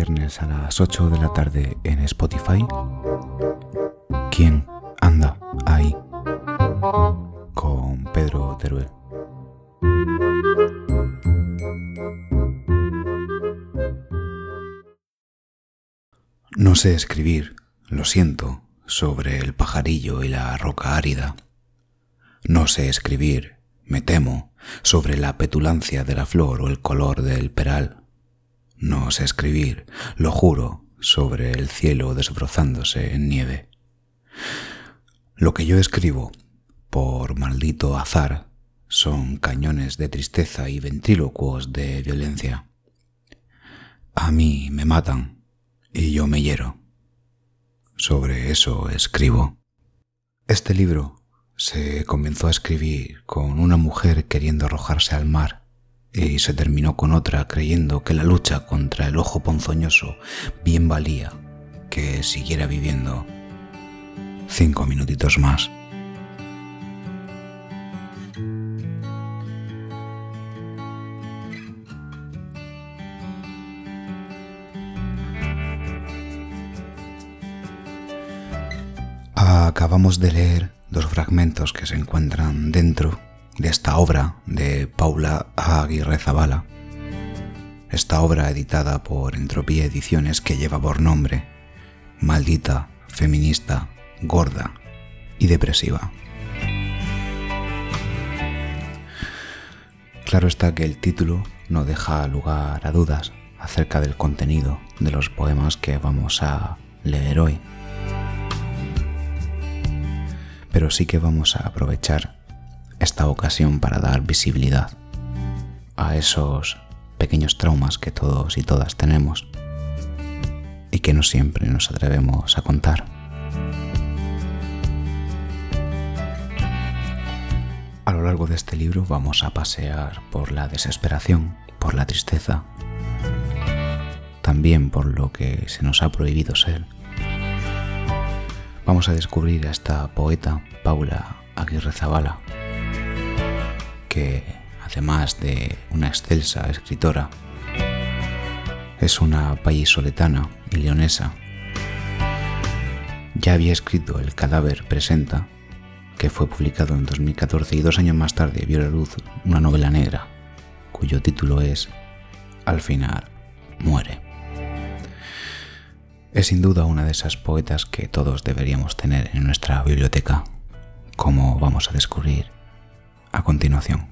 viernes a las 8 de la tarde en Spotify. ¿Quién anda ahí? Con Pedro Teruel. No sé escribir, lo siento, sobre el pajarillo y la roca árida. No sé escribir, me temo, sobre la petulancia de la flor o el color del peral. No sé escribir, lo juro, sobre el cielo desbrozándose en nieve. Lo que yo escribo, por maldito azar, son cañones de tristeza y ventrílocuos de violencia. A mí me matan y yo me hiero. Sobre eso escribo. Este libro se comenzó a escribir con una mujer queriendo arrojarse al mar y se terminó con otra creyendo que la lucha contra el ojo ponzoñoso bien valía que siguiera viviendo cinco minutitos más. Acabamos de leer dos fragmentos que se encuentran dentro de esta obra de Paula Aguirre Zabala. Esta obra editada por Entropía Ediciones que lleva por nombre Maldita, feminista, gorda y depresiva. Claro está que el título no deja lugar a dudas acerca del contenido de los poemas que vamos a leer hoy pero sí que vamos a aprovechar esta ocasión para dar visibilidad a esos pequeños traumas que todos y todas tenemos y que no siempre nos atrevemos a contar. A lo largo de este libro vamos a pasear por la desesperación, por la tristeza, también por lo que se nos ha prohibido ser vamos a descubrir a esta poeta, Paula Aguirre Zabala, además de una excelsa escritora, es una vallisoletana y leonesa. Ya había escrito El cadáver presenta, que fue publicado en 2014 y dos años más tarde vio la luz una novela negra, cuyo título es Al final muere. Es sin duda una de esas poetas que todos deberíamos tener en nuestra biblioteca, como vamos a descubrir a continuación.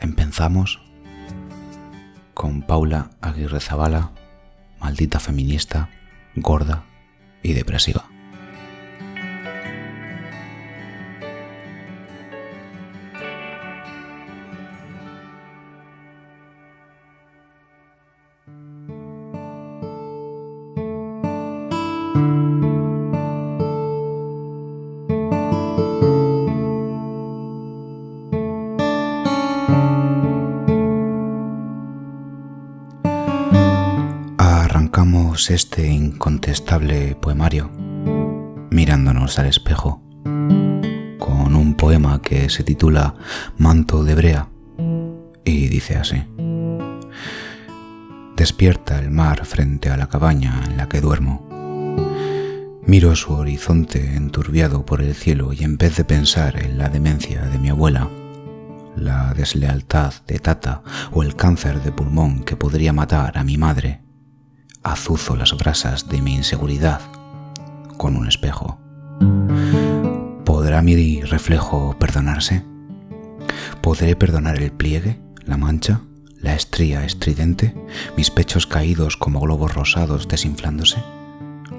Empezamos con Paula Aguirre Zabala, maldita feminista, gorda y depresiva. Este incontestable poemario mirándonos al espejo con un poema que se titula Manto de Brea y dice así. Despierta el mar frente a la cabaña en la que duermo. Miro su horizonte enturbiado por el cielo y en vez de pensar en la demencia de mi abuela, la deslealtad de Tata o el cáncer de pulmón que podría matar a mi madre, azuzo las brasas de mi inseguridad con un espejo. ¿Podrá mi reflejo perdonarse? ¿Podré perdonar el pliegue, la mancha, la estría estridente, mis pechos caídos como globos rosados desinflándose,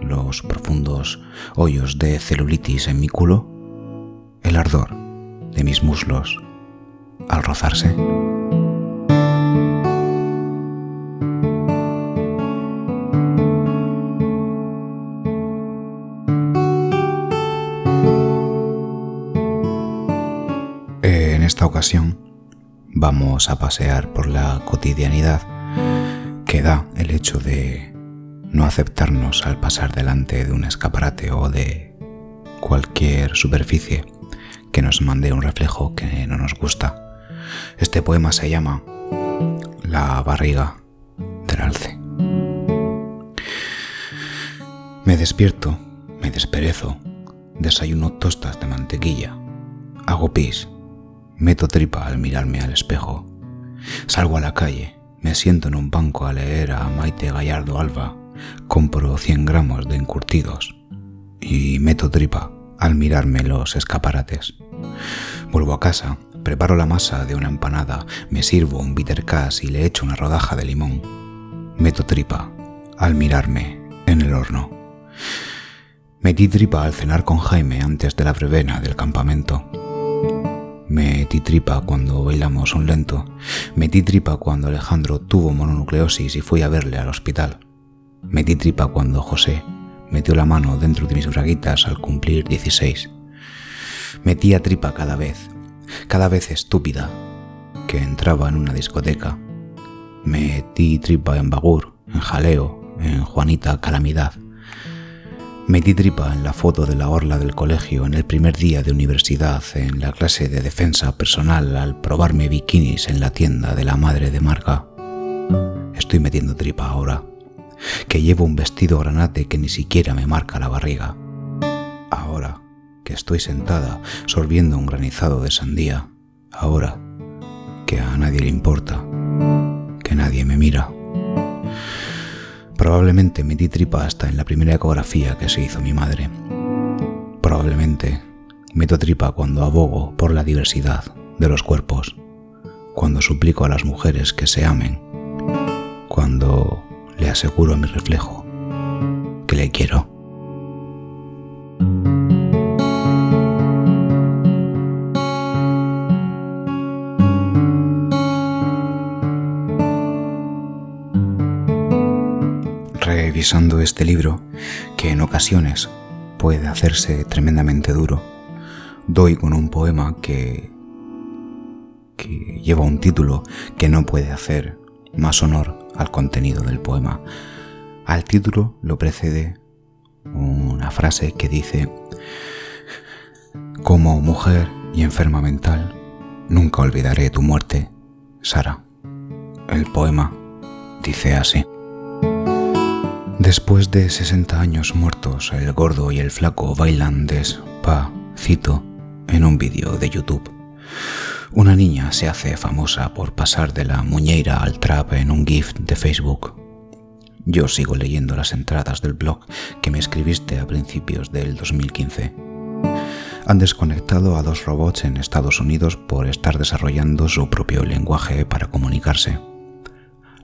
los profundos hoyos de celulitis en mi culo, el ardor de mis muslos al rozarse? Vamos a pasear por la cotidianidad que da el hecho de no aceptarnos al pasar delante de un escaparate o de cualquier superficie que nos mande un reflejo que no nos gusta. Este poema se llama La barriga del alce. Me despierto, me desperezo, desayuno tostas de mantequilla, hago pis, meto tripa al mirarme al espejo, salgo a la calle, me siento en un banco a leer a Maite Gallardo Alba, compro 100 gramos de encurtidos y meto tripa al mirarme los escaparates. Vuelvo a casa, preparo la masa de una empanada, me sirvo un bitter cash y le echo una rodaja de limón. Meto tripa al mirarme en el horno. Metí tripa al cenar con Jaime antes de la brevena del campamento. Metí tripa cuando bailamos un lento. Metí tripa cuando Alejandro tuvo mononucleosis y fui a verle al hospital. Metí tripa cuando José metió la mano dentro de mis braguitas al cumplir 16. Metía tripa cada vez, cada vez estúpida, que entraba en una discoteca. Metí tripa en Bagur, en Jaleo, en Juanita Calamidad. Metí tripa en la foto de la orla del colegio en el primer día de universidad, en la clase de defensa personal al probarme bikinis en la tienda de la madre de Marga. Estoy metiendo tripa ahora que llevo un vestido granate que ni siquiera me marca la barriga. Ahora que estoy sentada sorbiendo un granizado de sandía, ahora que a nadie le importa, que nadie me mira. Probablemente metí tripa hasta en la primera ecografía que se hizo mi madre. Probablemente meto tripa cuando abogo por la diversidad de los cuerpos, cuando suplico a las mujeres que se amen, cuando le aseguro a mi reflejo que le quiero. Revisando este libro, que en ocasiones puede hacerse tremendamente duro, doy con un poema que, que lleva un título que no puede hacer más honor al contenido del poema. Al título lo precede una frase que dice, como mujer y enferma mental, nunca olvidaré tu muerte, Sara. El poema dice así. Después de 60 años muertos, el gordo y el flaco bailan despacito en un vídeo de YouTube. Una niña se hace famosa por pasar de la muñeira al trap en un GIF de Facebook. Yo sigo leyendo las entradas del blog que me escribiste a principios del 2015. Han desconectado a dos robots en Estados Unidos por estar desarrollando su propio lenguaje para comunicarse.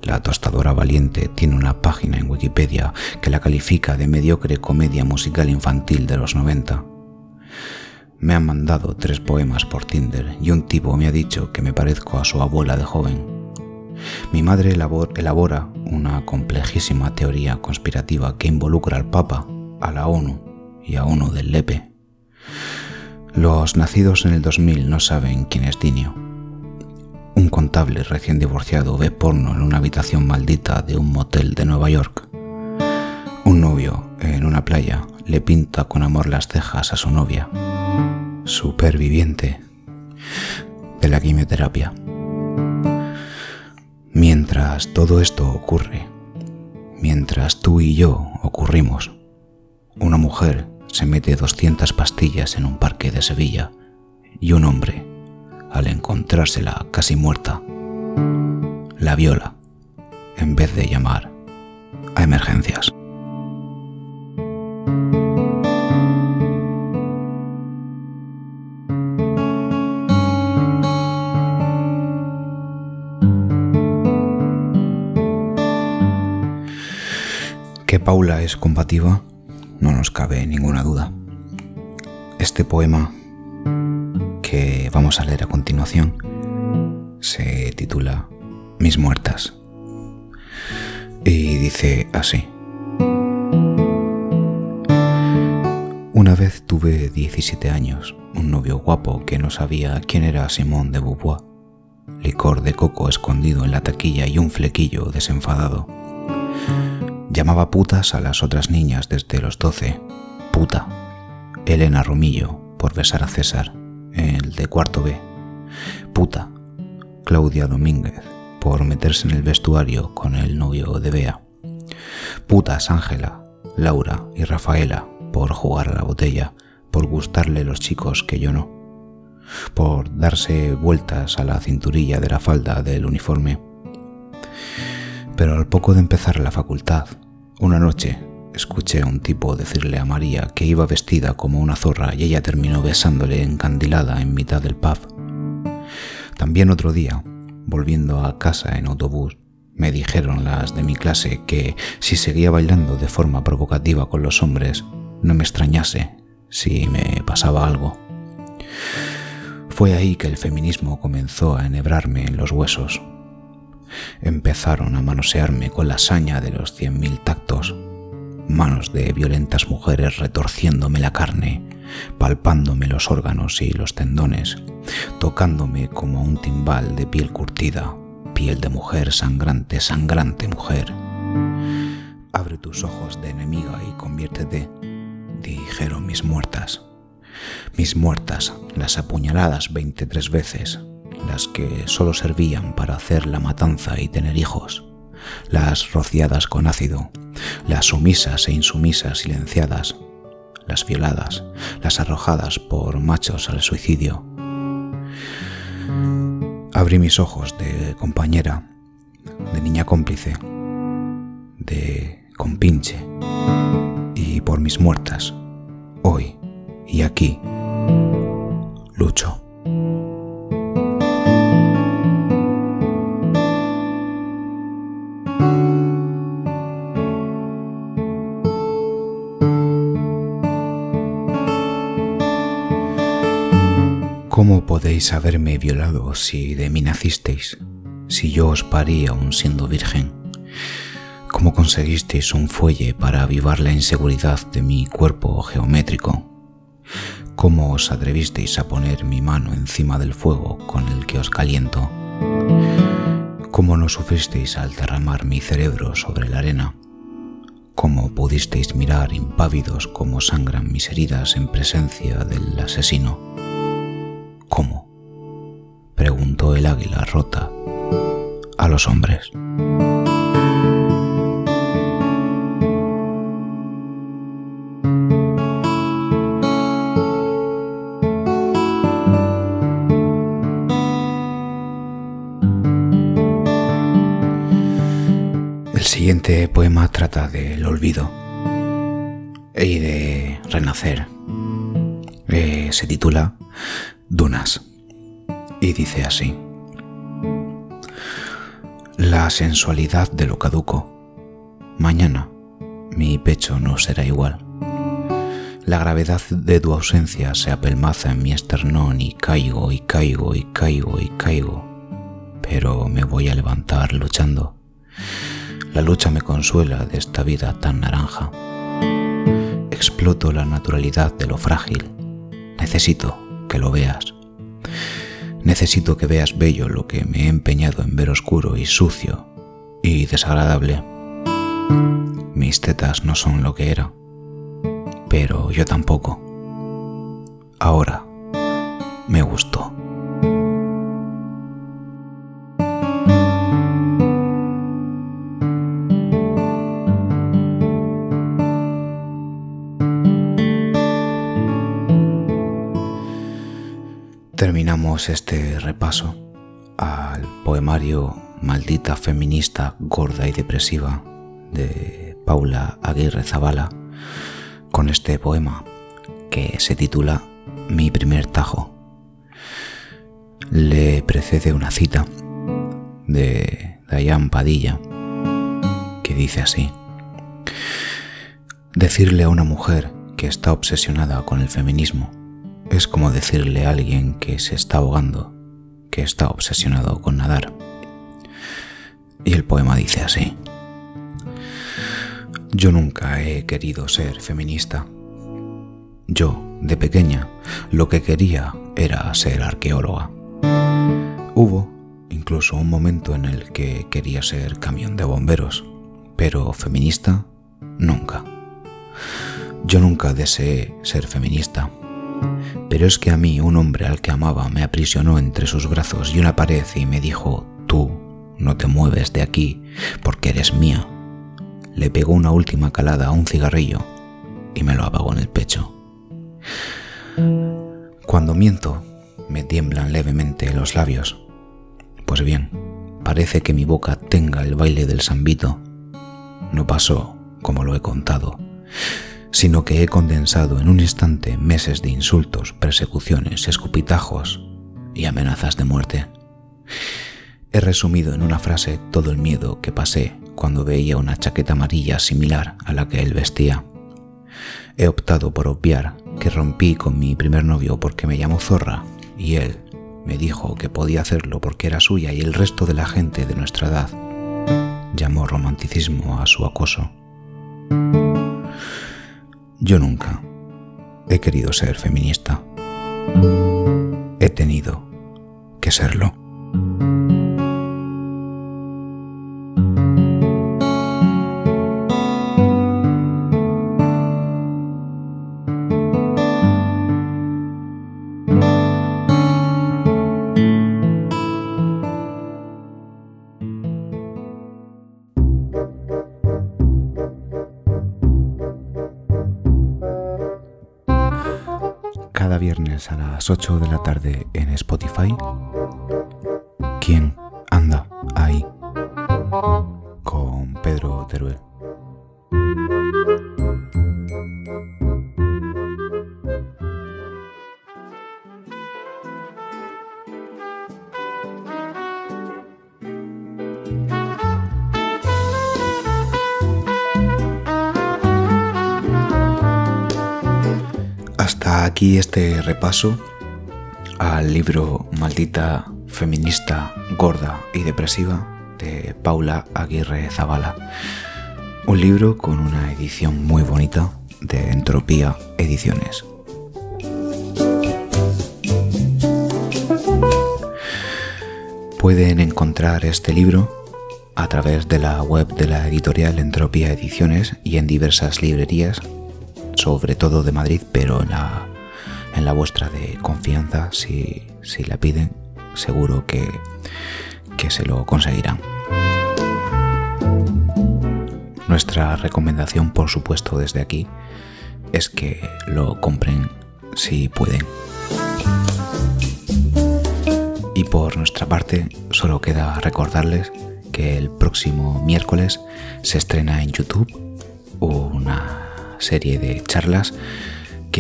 La tostadora valiente tiene una página en Wikipedia que la califica de mediocre comedia musical infantil de los 90. Me han mandado tres poemas por Tinder y un tipo me ha dicho que me parezco a su abuela de joven. Mi madre elabora una complejísima teoría conspirativa que involucra al Papa, a la ONU y a uno del Lepe. Los nacidos en el 2000 no saben quién es Dinio. Un contable recién divorciado ve porno en una habitación maldita de un motel de Nueva York. Un novio en una playa le pinta con amor las cejas a su novia superviviente de la quimioterapia. Mientras todo esto ocurre, mientras tú y yo ocurrimos, una mujer se mete 200 pastillas en un parque de Sevilla y un hombre, al encontrársela casi muerta, la viola en vez de llamar a emergencias. Que Paula es combativa, no nos cabe ninguna duda. Este poema que vamos a leer a continuación se titula Mis muertas y dice así. Una vez tuve 17 años, un novio guapo que no sabía quién era Simón de Beauvoir, licor de coco escondido en la taquilla y un flequillo desenfadado. Llamaba putas a las otras niñas desde los doce. Puta. Elena Romillo, por besar a César, el de cuarto B. Puta. Claudia Domínguez, por meterse en el vestuario con el novio de Bea. Putas Ángela, Laura y Rafaela por jugar a la botella, por gustarle los chicos que yo no, por darse vueltas a la cinturilla de la falda del uniforme. Pero al poco de empezar la facultad, una noche escuché a un tipo decirle a María que iba vestida como una zorra y ella terminó besándole encandilada en mitad del pub. También otro día, volviendo a casa en autobús, me dijeron las de mi clase que si seguía bailando de forma provocativa con los hombres, no me extrañase si me pasaba algo. Fue ahí que el feminismo comenzó a enhebrarme en los huesos. Empezaron a manosearme con la saña de los cien mil tactos, manos de violentas mujeres retorciéndome la carne, palpándome los órganos y los tendones, tocándome como un timbal de piel curtida, piel de mujer sangrante, sangrante mujer. Abre tus ojos de enemiga y conviértete, dijeron mis muertas. Mis muertas, las apuñaladas veintitrés veces, las que solo servían para hacer la matanza y tener hijos, las rociadas con ácido, las sumisas e insumisas silenciadas, las violadas, las arrojadas por machos al suicidio, Abrí mis ojos de compañera, de niña cómplice, de compinche, y por mis muertas, hoy y aquí, lucho. ¿Cómo podéis haberme violado si de mí nacisteis, si yo os parí aún siendo virgen? ¿Cómo conseguisteis un fuelle para avivar la inseguridad de mi cuerpo geométrico? ¿Cómo os atrevisteis a poner mi mano encima del fuego con el que os caliento? ¿Cómo no sufristeis al derramar mi cerebro sobre la arena? ¿Cómo pudisteis mirar impávidos cómo sangran mis heridas en presencia del asesino? ¿Cómo? preguntó el águila rota a los hombres. El siguiente poema trata del olvido y de renacer. Eh, se titula Dunas. Y dice así. La sensualidad de lo caduco. Mañana mi pecho no será igual. La gravedad de tu ausencia se apelmaza en mi esternón y caigo y caigo y caigo y caigo. Pero me voy a levantar luchando. La lucha me consuela de esta vida tan naranja. Exploto la naturalidad de lo frágil. Necesito que lo veas. Necesito que veas bello lo que me he empeñado en ver oscuro y sucio y desagradable. Mis tetas no son lo que era, pero yo tampoco. Ahora me gustó. Este repaso al poemario Maldita feminista gorda y depresiva de Paula Aguirre Zavala con este poema que se titula Mi primer tajo. Le precede una cita de Dayan Padilla que dice así. Decirle a una mujer que está obsesionada con el feminismo es como decirle a alguien que se está ahogando, que está obsesionado con nadar. Y el poema dice así. Yo nunca he querido ser feminista. Yo, de pequeña, lo que quería era ser arqueóloga. Hubo incluso un momento en el que quería ser camión de bomberos, pero feminista nunca. Yo nunca deseé ser feminista pero es que a mí un hombre al que amaba me aprisionó entre sus brazos y una pared y me dijo, tú no te mueves de aquí porque eres mía. le pegó una última calada a un cigarrillo y me lo apagó en el pecho. Cuando miento, me tiemblan levemente los labios. Pues bien, parece que mi boca tenga el baile del sambito. No pasó como lo he contado, sino que he condensado en un instante meses de insultos, persecuciones, escupitajos y amenazas de muerte. He resumido en una frase todo el miedo que pasé cuando veía una chaqueta amarilla similar a la que él vestía. He optado por obviar que rompí con mi primer novio porque me llamó zorra y él me dijo que podía hacerlo porque era suya y el resto de la gente de nuestra edad llamó romanticismo a su acoso. Yo nunca he querido ser feminista. He tenido que serlo. Viernes a las 8 de la tarde en Spotify. ¿Quién aquí este repaso al libro Maldita feminista, gorda y depresiva de Paula Aguirre Zavala. Un libro con una edición muy bonita de Entropía Ediciones. Pueden encontrar este libro a través de la web de la editorial Entropía Ediciones y en diversas librerías, sobre todo de Madrid, pero en la, en la vuestra de confianza, si, si la piden, seguro que, que se lo conseguirán. Nuestra recomendación, por supuesto, desde aquí, es que lo compren si pueden. Y por nuestra parte, solo queda recordarles que el próximo miércoles se estrena en YouTube una serie de charlas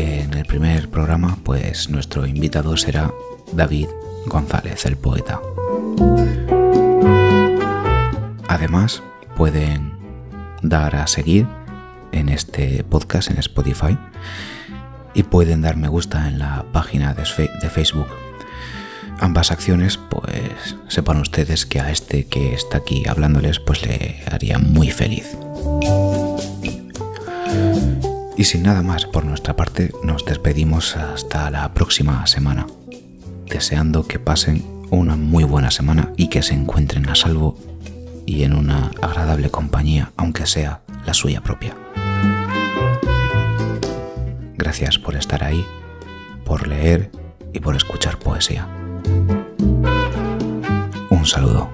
en el primer programa pues nuestro invitado será David González, el poeta. Además, pueden dar a seguir en este podcast en Spotify y pueden dar me gusta en la página de Facebook ambas acciones, pues sepan ustedes que a este que está aquí hablándoles, pues le haría muy feliz. Y sin nada más por nuestra parte, nos despedimos hasta la próxima semana, deseando que pasen una muy buena semana y que se encuentren a salvo y en una agradable compañía, aunque sea la suya propia. Gracias por estar ahí, por leer y por escuchar poesía. Un saludo.